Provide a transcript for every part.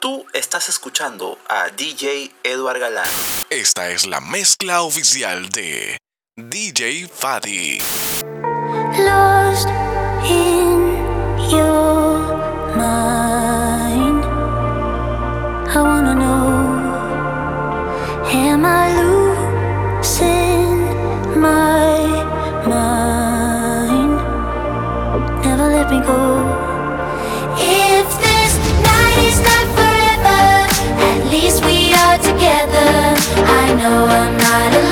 Tú estás escuchando a DJ Eduard Galán. Esta es la mezcla oficial de DJ Fadi. Lost in your mind. I wanna know. Am I losing my mind? Never let me go. know I'm not alone.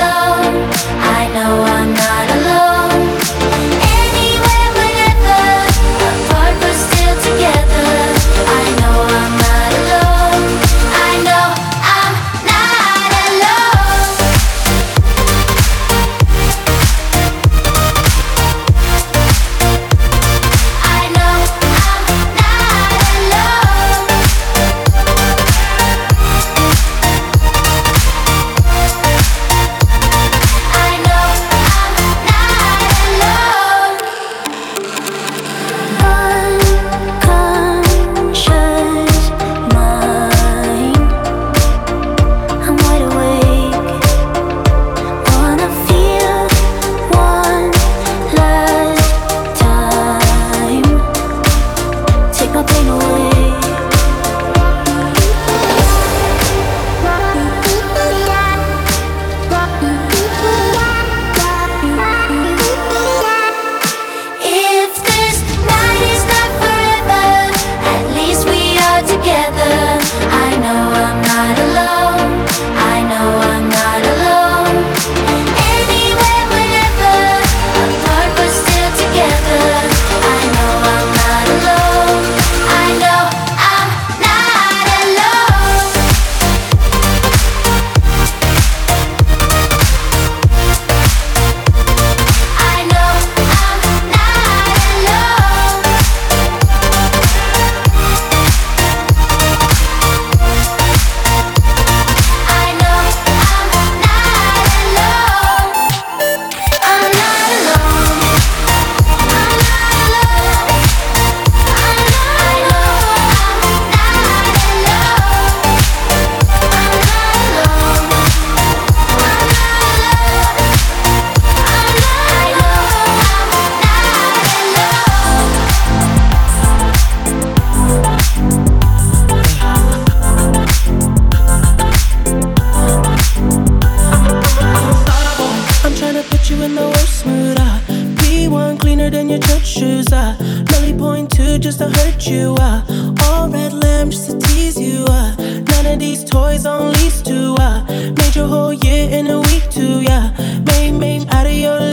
you are. All red lamps to tease you are. None of these toys on lease to are. Made your whole year in a week to ya. Main, main out of your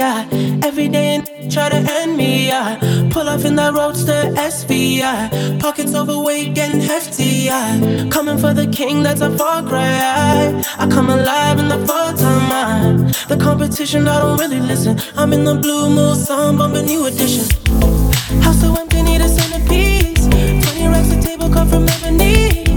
yeah. Every day try to end me, yeah. Pull up in that roadster SVI. Yeah. Pockets overweight, getting hefty, yeah. Coming for the king, that's a far cry. I come alive in the fall time. Yeah. The competition, I don't really listen. I'm in the blue Mulsanne, bumping new edition. House so empty, need a centerpiece. 20 racks a table, come from ebony.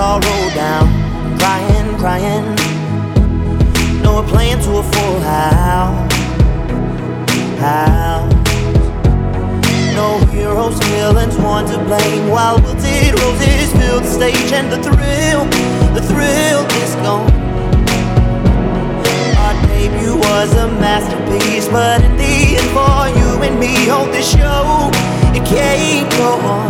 all rolled down. Crying, crying. No, we're playing to a full house. House. No heroes, villains, one to blame. While wilted roses fill the stage, and the thrill, the thrill is gone. Our debut was a masterpiece, but in the end, for you and me, on this show, it can't go on.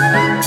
Thank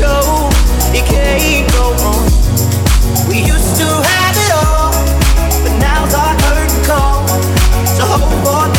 it can't go on. We used to have it all, but now's our call. So hold on.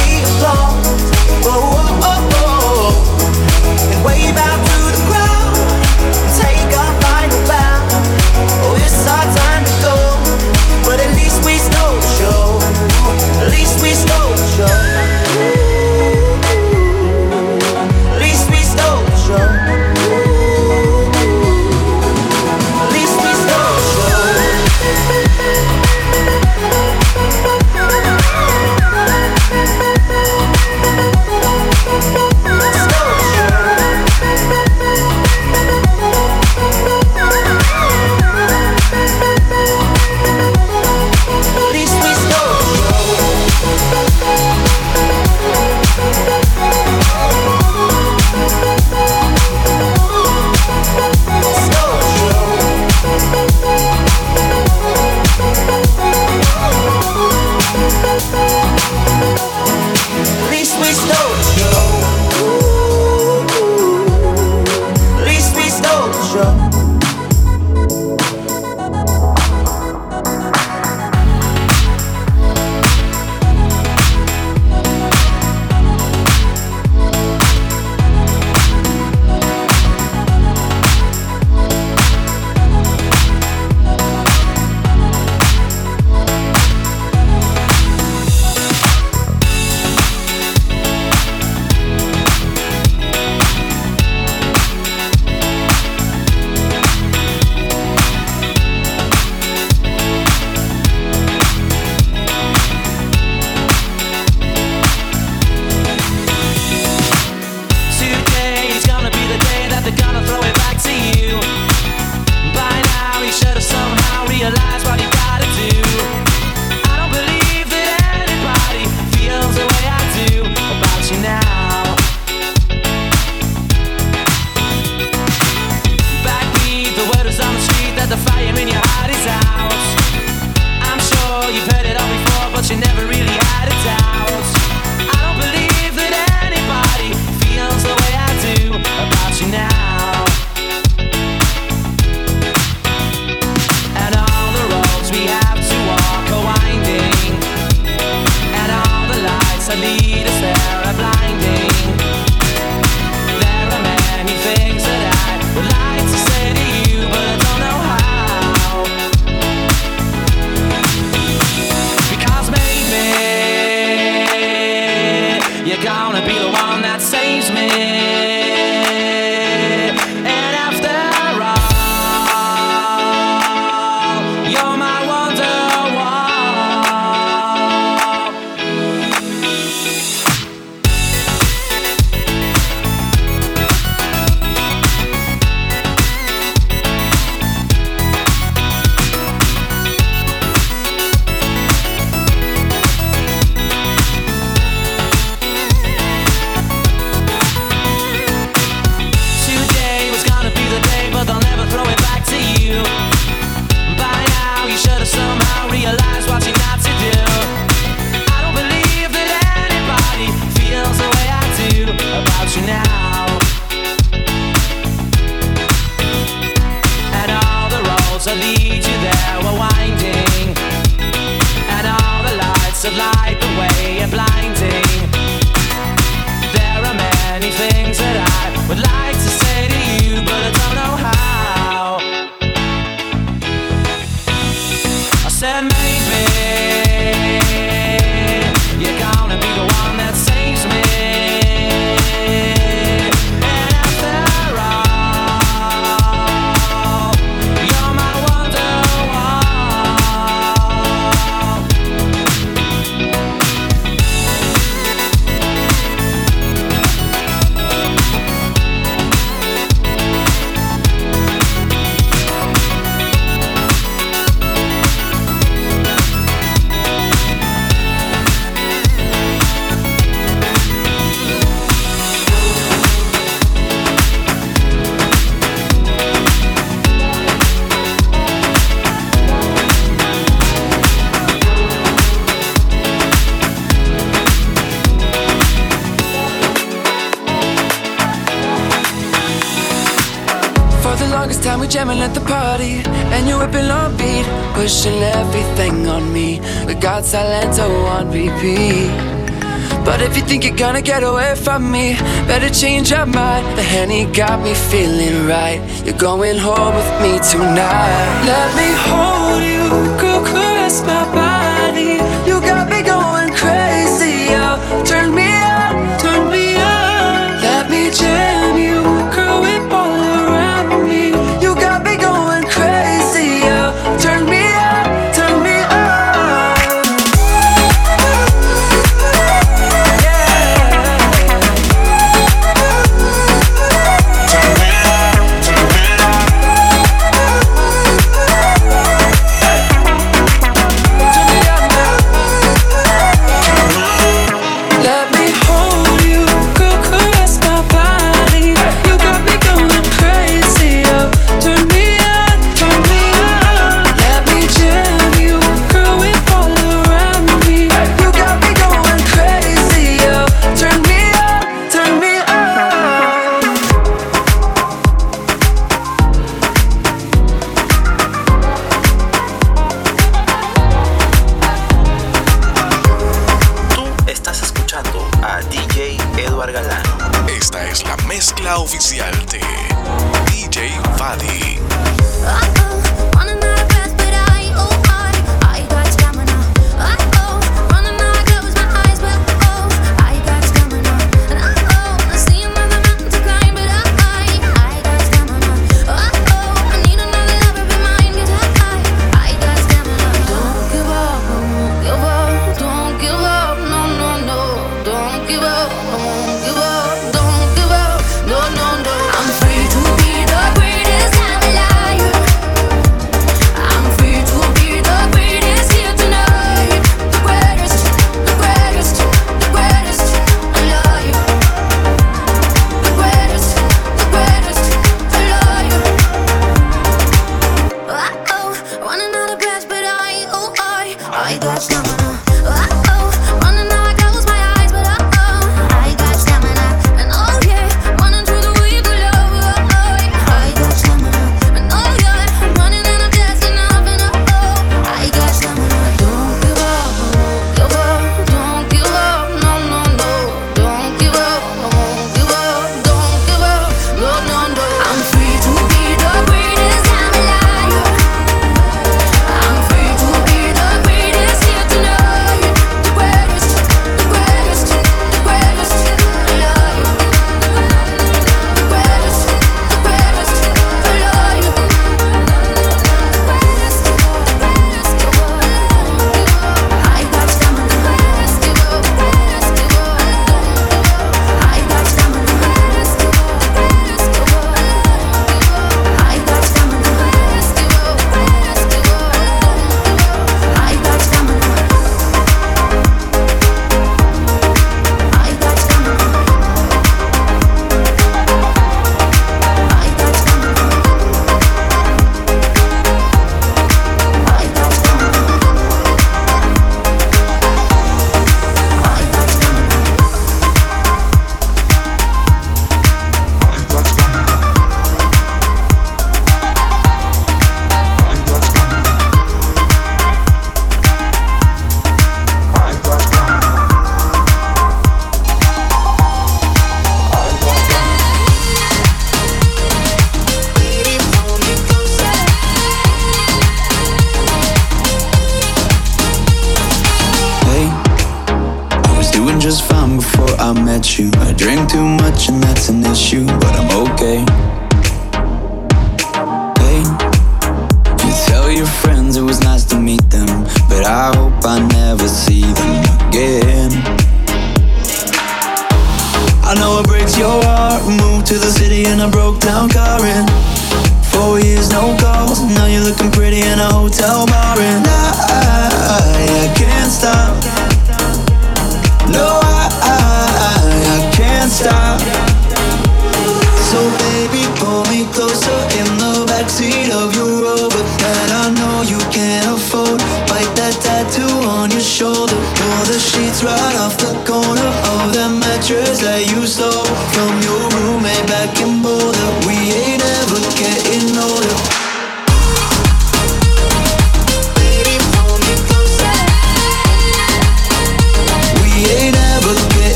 gonna get away from me. Better change your mind. The honey got me feeling right. You're going home with me tonight. Let me hold you, girl, caress my body.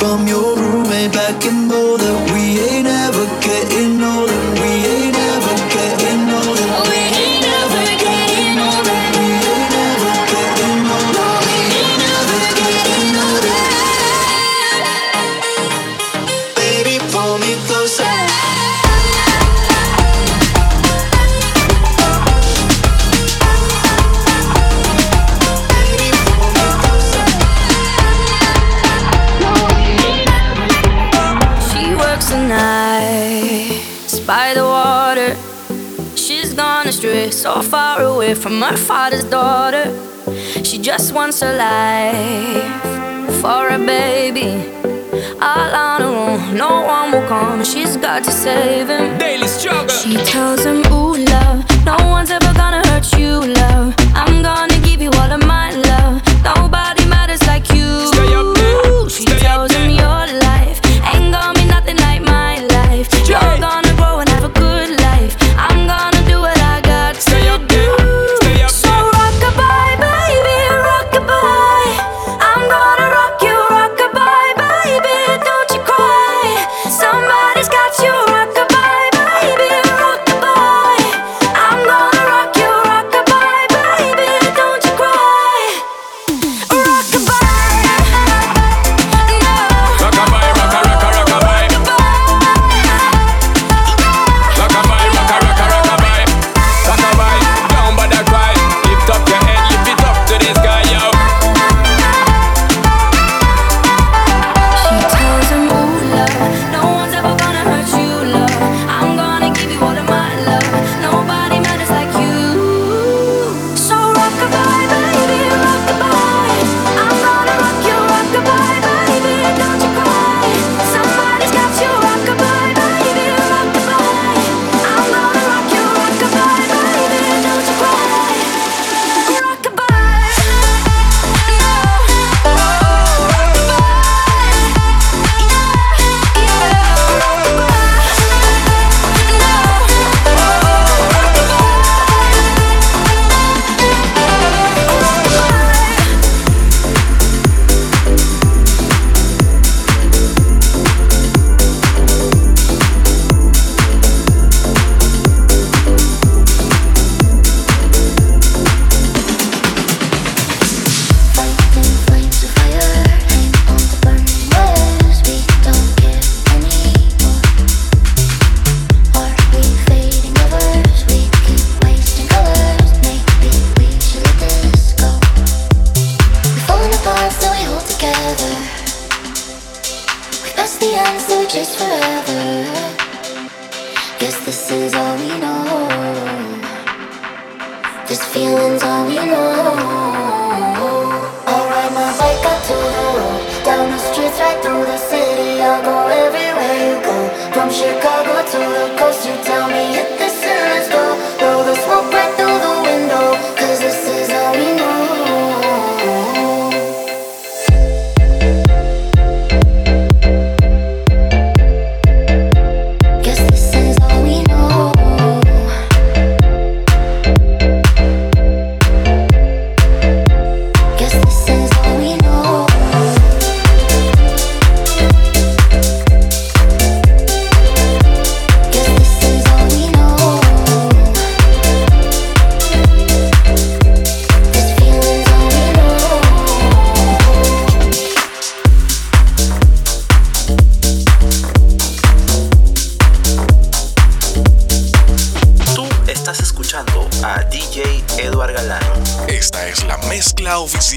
from your roommate back in Boulder. We ain't ever getting older. We ain't. from her father's daughter. She just wants a life for a baby. All on her own, no one will come. She's got to save him. Daily struggle. She tells him, Ooh, love, no one's ever gonna hurt you, love.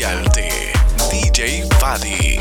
Oficial de DJ Faddy.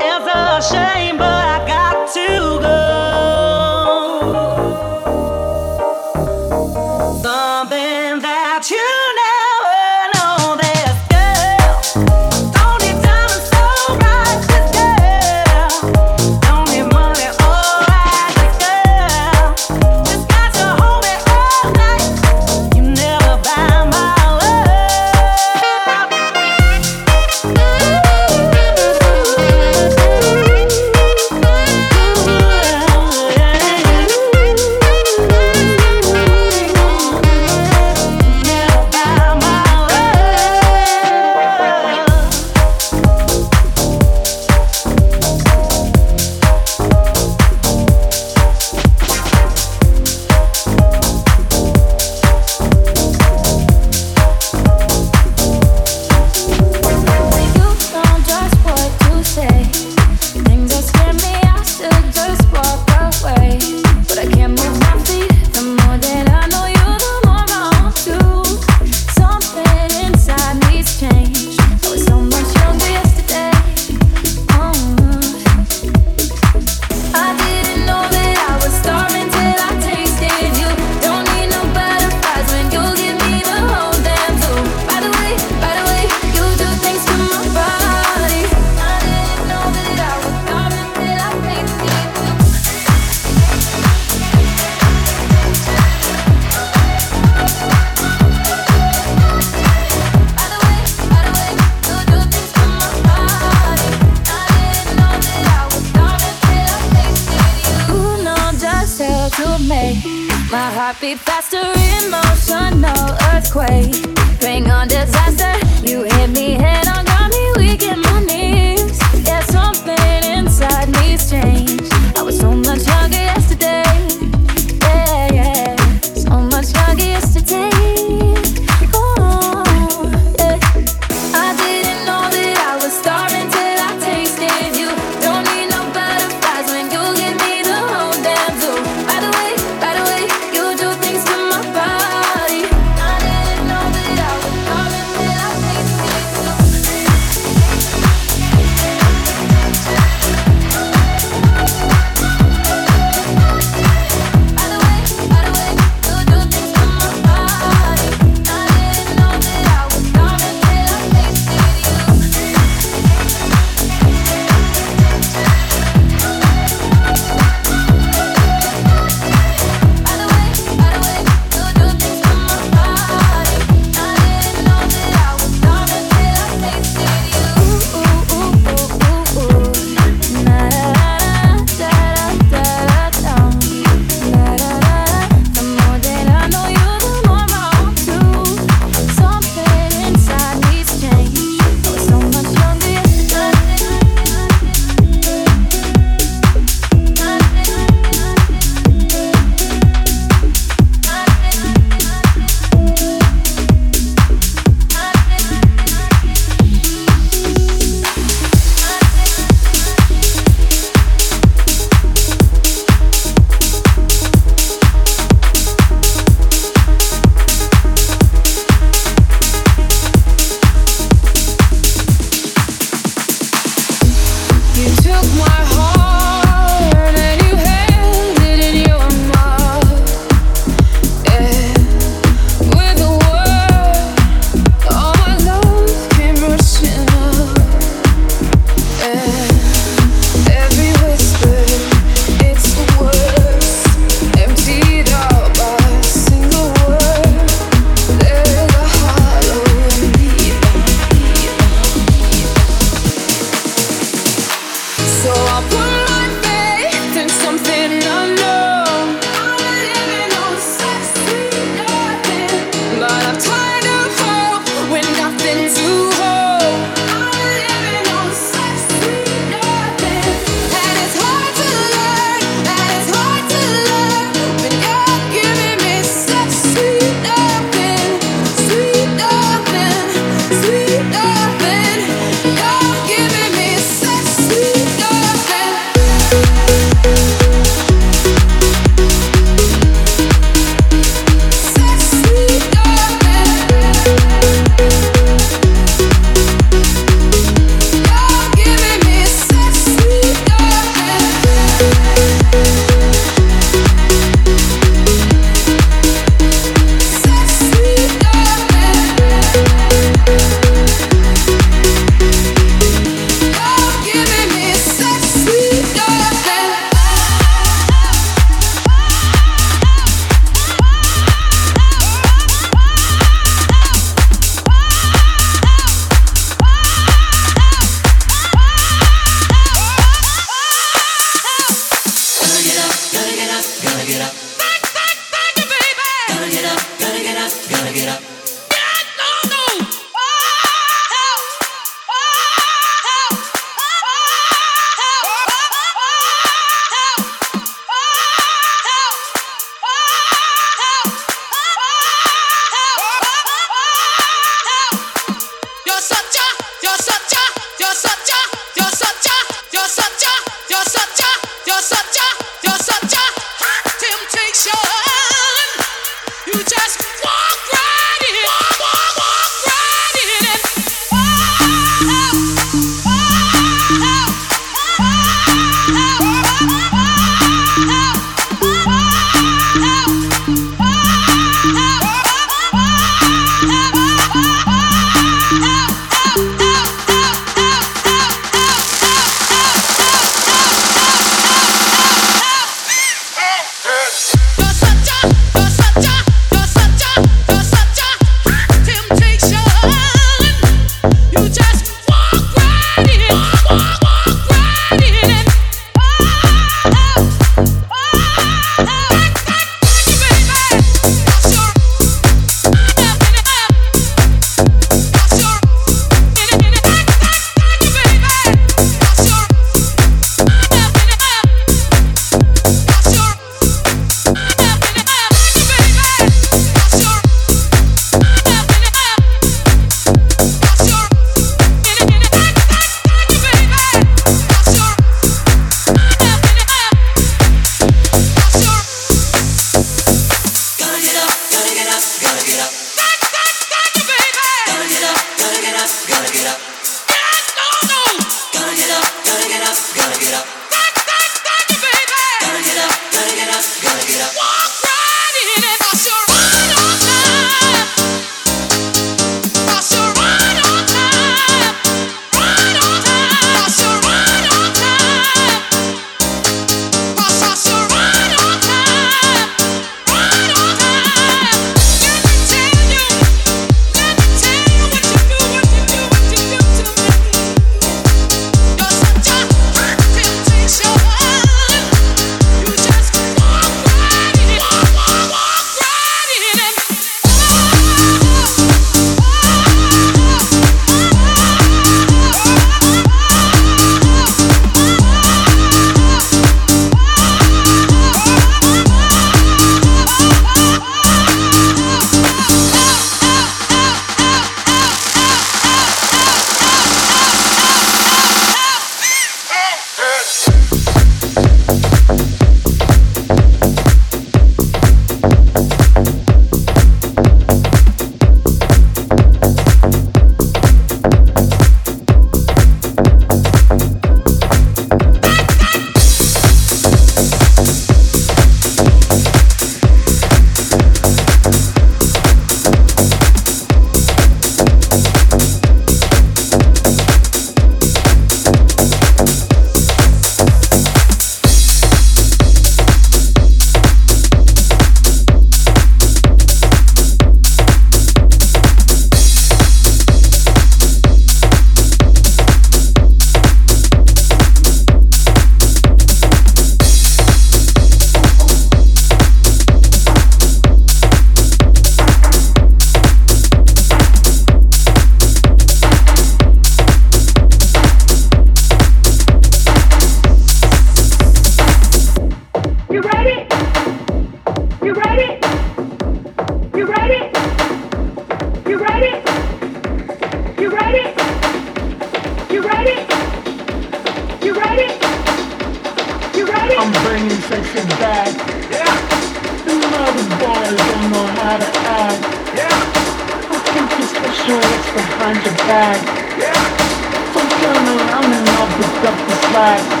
Bye.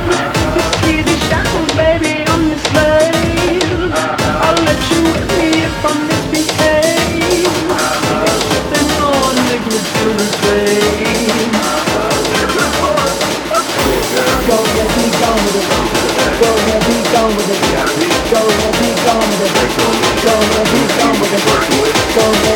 Working with